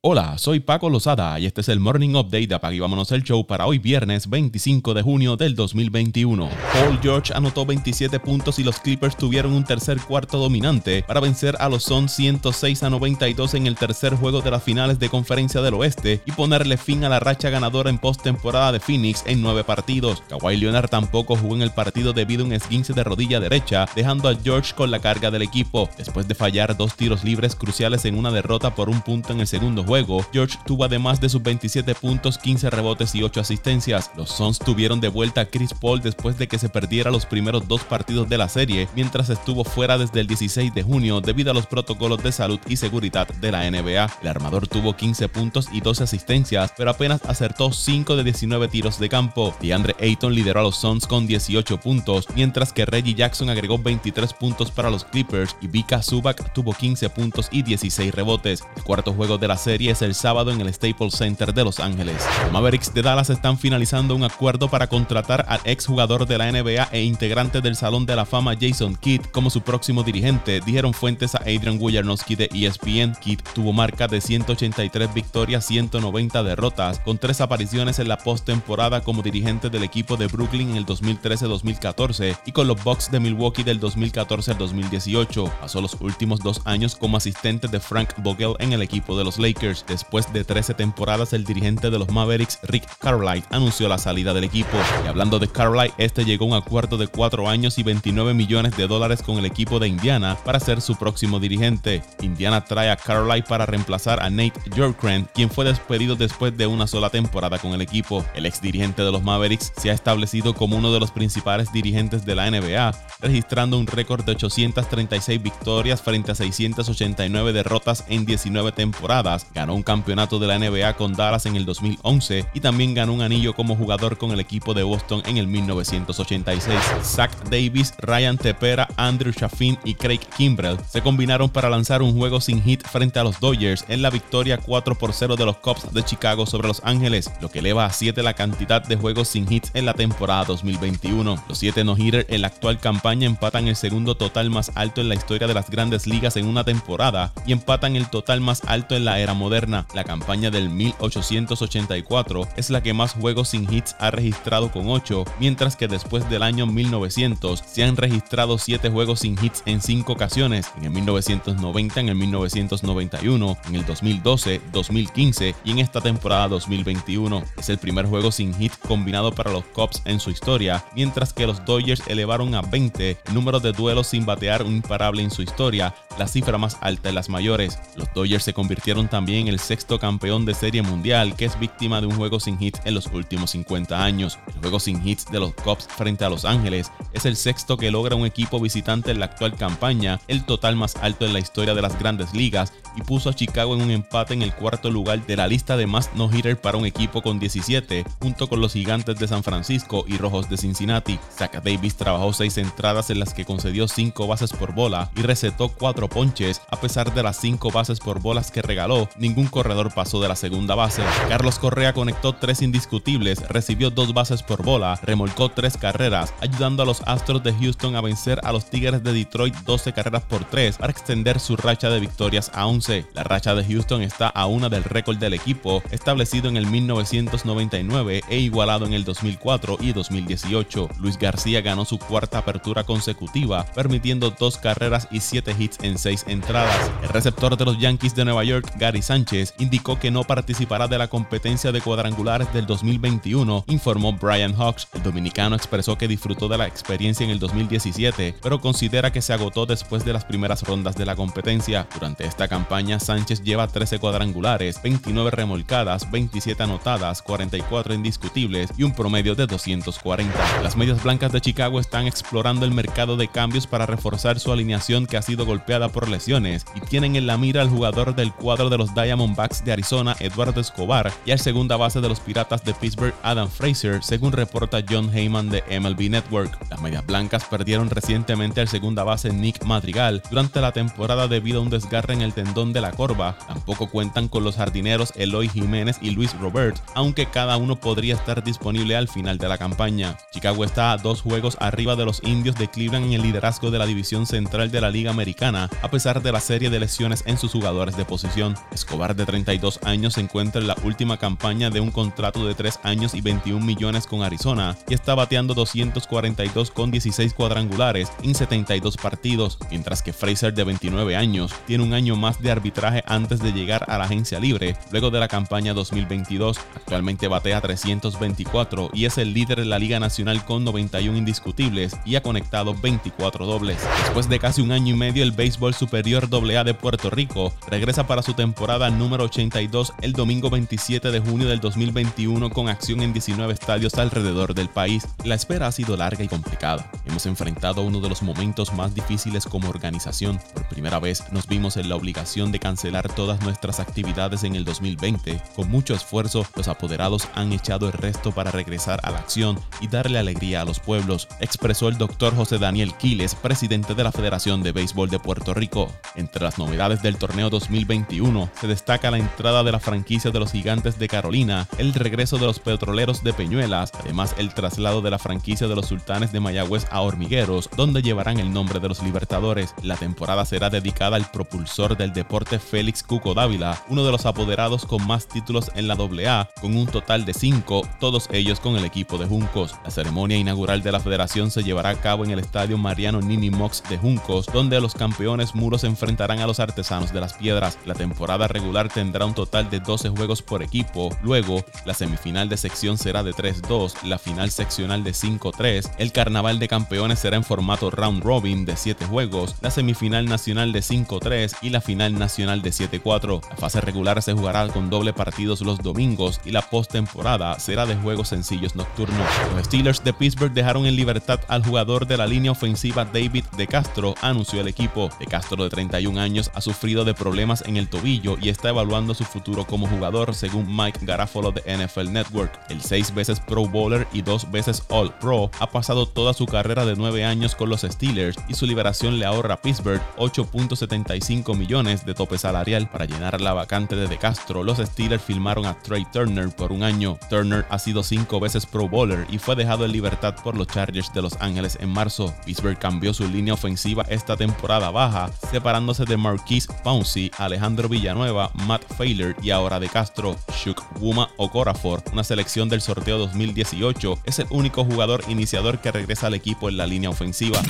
Hola, soy Paco Lozada y este es el Morning Update de Apague Vámonos el Show para hoy viernes 25 de junio del 2021. Paul George anotó 27 puntos y los Clippers tuvieron un tercer cuarto dominante para vencer a los Suns 106 a 92 en el tercer juego de las finales de Conferencia del Oeste y ponerle fin a la racha ganadora en postemporada de Phoenix en nueve partidos. Kawhi Leonard tampoco jugó en el partido debido a un esguince de rodilla derecha, dejando a George con la carga del equipo. Después de fallar dos tiros libres cruciales en una derrota por un punto en el segundo juego, George tuvo además de sus 27 puntos, 15 rebotes y 8 asistencias. Los Suns tuvieron de vuelta a Chris Paul después de que se perdiera los primeros dos partidos de la serie, mientras estuvo fuera desde el 16 de junio debido a los protocolos de salud y seguridad de la NBA. El armador tuvo 15 puntos y 12 asistencias, pero apenas acertó 5 de 19 tiros de campo. DeAndre Ayton lideró a los Suns con 18 puntos, mientras que Reggie Jackson agregó 23 puntos para los Clippers y Vika Zubac tuvo 15 puntos y 16 rebotes. El cuarto juego de la serie es el sábado en el Staples Center de Los Ángeles. Mavericks de Dallas están finalizando un acuerdo para contratar al exjugador de la NBA e integrante del Salón de la Fama Jason Kidd como su próximo dirigente, dijeron fuentes a Adrian Wojnarowski de ESPN. Kidd tuvo marca de 183 victorias, 190 derrotas, con tres apariciones en la postemporada como dirigente del equipo de Brooklyn en el 2013-2014 y con los Bucks de Milwaukee del 2014 al 2018. Pasó los últimos dos años como asistente de Frank Vogel en el equipo de los Lakers. Después de 13 temporadas, el dirigente de los Mavericks, Rick Carlisle, anunció la salida del equipo. Y hablando de Carlisle, este llegó a un acuerdo de 4 años y 29 millones de dólares con el equipo de Indiana para ser su próximo dirigente. Indiana trae a Carlisle para reemplazar a Nate Bjorkgren, quien fue despedido después de una sola temporada con el equipo. El ex dirigente de los Mavericks se ha establecido como uno de los principales dirigentes de la NBA, registrando un récord de 836 victorias frente a 689 derrotas en 19 temporadas, ganó un campeonato de la NBA con Dallas en el 2011 y también ganó un anillo como jugador con el equipo de Boston en el 1986. Zach Davis, Ryan Tepera, Andrew Chaffin y Craig Kimbrell se combinaron para lanzar un juego sin hit frente a los Dodgers en la victoria 4 por 0 de los Cubs de Chicago sobre Los Ángeles, lo que eleva a 7 la cantidad de juegos sin hits en la temporada 2021. Los 7 no-hitter en la actual campaña empatan el segundo total más alto en la historia de las grandes ligas en una temporada y empatan el total más alto en la era moderna moderna, la campaña del 1884 es la que más juegos sin hits ha registrado con 8, mientras que después del año 1900 se han registrado 7 juegos sin hits en 5 ocasiones, en el 1990, en el 1991, en el 2012, 2015 y en esta temporada 2021. Es el primer juego sin hit combinado para los Cubs en su historia, mientras que los Dodgers elevaron a 20 el número de duelos sin batear un imparable en su historia, la cifra más alta de las mayores. Los Dodgers se convirtieron también el sexto campeón de serie mundial que es víctima de un juego sin hits en los últimos 50 años. El juego sin hits de los Cubs frente a Los Ángeles es el sexto que logra un equipo visitante en la actual campaña, el total más alto en la historia de las grandes ligas, y puso a Chicago en un empate en el cuarto lugar de la lista de más no-hitter para un equipo con 17, junto con los gigantes de San Francisco y rojos de Cincinnati. Zach Davis trabajó seis entradas en las que concedió cinco bases por bola y recetó cuatro ponches, a pesar de las cinco bases por bolas que regaló, ningún corredor pasó de la segunda base. Carlos Correa conectó tres indiscutibles, recibió dos bases por bola, remolcó tres carreras, ayudando a los Astros de Houston a vencer a los Tigres de Detroit 12 carreras por 3 para extender su racha de victorias a 11. La racha de Houston está a una del récord del equipo, establecido en el 1999 e igualado en el 2004 y 2018. Luis García ganó su cuarta apertura consecutiva, permitiendo dos carreras y siete hits en seis entradas. El receptor de los Yankees de Nueva York, Gary Sánchez, indicó que no participará de la competencia de cuadrangulares del 2021, informó Brian Hawks. El dominicano expresó que disfrutó de la experiencia en el 2017, pero considera que se agotó después de las primeras rondas de la competencia. Durante esta campaña, Sánchez lleva 13 cuadrangulares, 29 remolcadas, 27 anotadas, 44 indiscutibles y un promedio de 240. Las medias blancas de Chicago están explorando el mercado de cambios para reforzar su alineación que ha sido golpeada por lesiones y tienen en la mira al jugador del cuadro de los Diamondbacks de Arizona, Eduardo Escobar, y al segunda base de los Piratas de Pittsburgh, Adam Fraser, según reporta John Heyman de MLB Network. Las Medias Blancas perdieron recientemente al segunda base Nick Madrigal durante la temporada debido a un desgarre en el tendón de la Corva. Tampoco cuentan con los jardineros Eloy Jiménez y Luis Robert, aunque cada uno podría estar disponible al final de la campaña. Chicago está a dos juegos arriba de los indios de Cleveland en el liderazgo de la división central de la Liga Americana, a pesar de la serie de lesiones en sus jugadores de posición. Escobar, de 32 años, se encuentra en la última campaña de un contrato de 3 años y 21 millones con Arizona y está bateando 242 con 16 cuadrangulares en 72 partidos, mientras que Fraser, de 29 años, tiene un año más de arbitraje antes de llegar a la agencia libre luego de la campaña 2022. Actualmente batea 324 y es el líder de la Liga Nacional con 91 indiscutibles y ha conectado 24 dobles. Después de casi un año y medio, el béisbol superior AA de Puerto Rico regresa para su temporada número 82 el domingo 27 de junio del 2021 con acción en 19 estadios alrededor del país. La espera ha sido larga y complicada. Hemos enfrentado uno de los momentos más difíciles como organización. Por primera vez nos vimos en la obligación de cancelar todas nuestras actividades en el 2020. Con mucho esfuerzo, los apoderados han echado el resto para regresar a la acción y darle alegría a los pueblos, expresó el doctor José Daniel Quiles, presidente de la Federación de Béisbol de Puerto Rico. Entre las novedades del torneo 2021 se destaca la entrada de la franquicia de los Gigantes de Carolina, el regreso de los Petroleros de Peñuelas, además el traslado de la franquicia de los Sultanes de Mayagüez a Hormigueros, donde llevarán el nombre de los Libertadores. La temporada será dedicada al propulsor del deporte Félix Cuco Dávila, uno de los apoderados con más títulos en la AA, con un total de 5, todos ellos con el equipo de Juncos. La ceremonia inaugural de la federación se llevará a cabo en el estadio Mariano Nini Mox de Juncos, donde los campeones muros enfrentarán a los artesanos de las piedras. La temporada regular tendrá un total de 12 juegos por equipo. Luego, la semifinal de sección será de 3-2, la final seccional de 5-3, el carnaval de campeones será en formato round robin de 7 juegos, la semifinal nacional de 5-3 y la final nacional de 7-4. La fase regular se jugará con doble partidos los domingos y la postemporada será de juegos sencillos nocturnos. Los Steelers de Pittsburgh dejaron en libertad al jugador de la línea ofensiva David De Castro, anunció el equipo. De Castro de 31 años ha sufrido de problemas en el tobillo y está evaluando su futuro como jugador según Mike Garafolo de NFL Network. El seis veces Pro Bowler y dos veces All Pro ha pasado toda su carrera de 9 años con los Steelers y su liberación le ahorra a Pittsburgh 8.75 millones de tope salarial para llenar la vacante de De Castro. Los Steelers firmaron a Trey Turner por un año. Turner ha sido cinco veces Pro Bowler y fue dejado en libertad por los Chargers de Los Ángeles en marzo. Pittsburgh cambió su línea ofensiva esta temporada baja, separándose de Marquise Pouncey, Alejandro Villanueva, Matt Failer y ahora De Castro. Shuk Wuma Okorafor, una selección del sorteo 2018, es el único jugador iniciador que regresa al equipo en la línea ofensiva.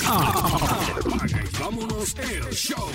vámonos show.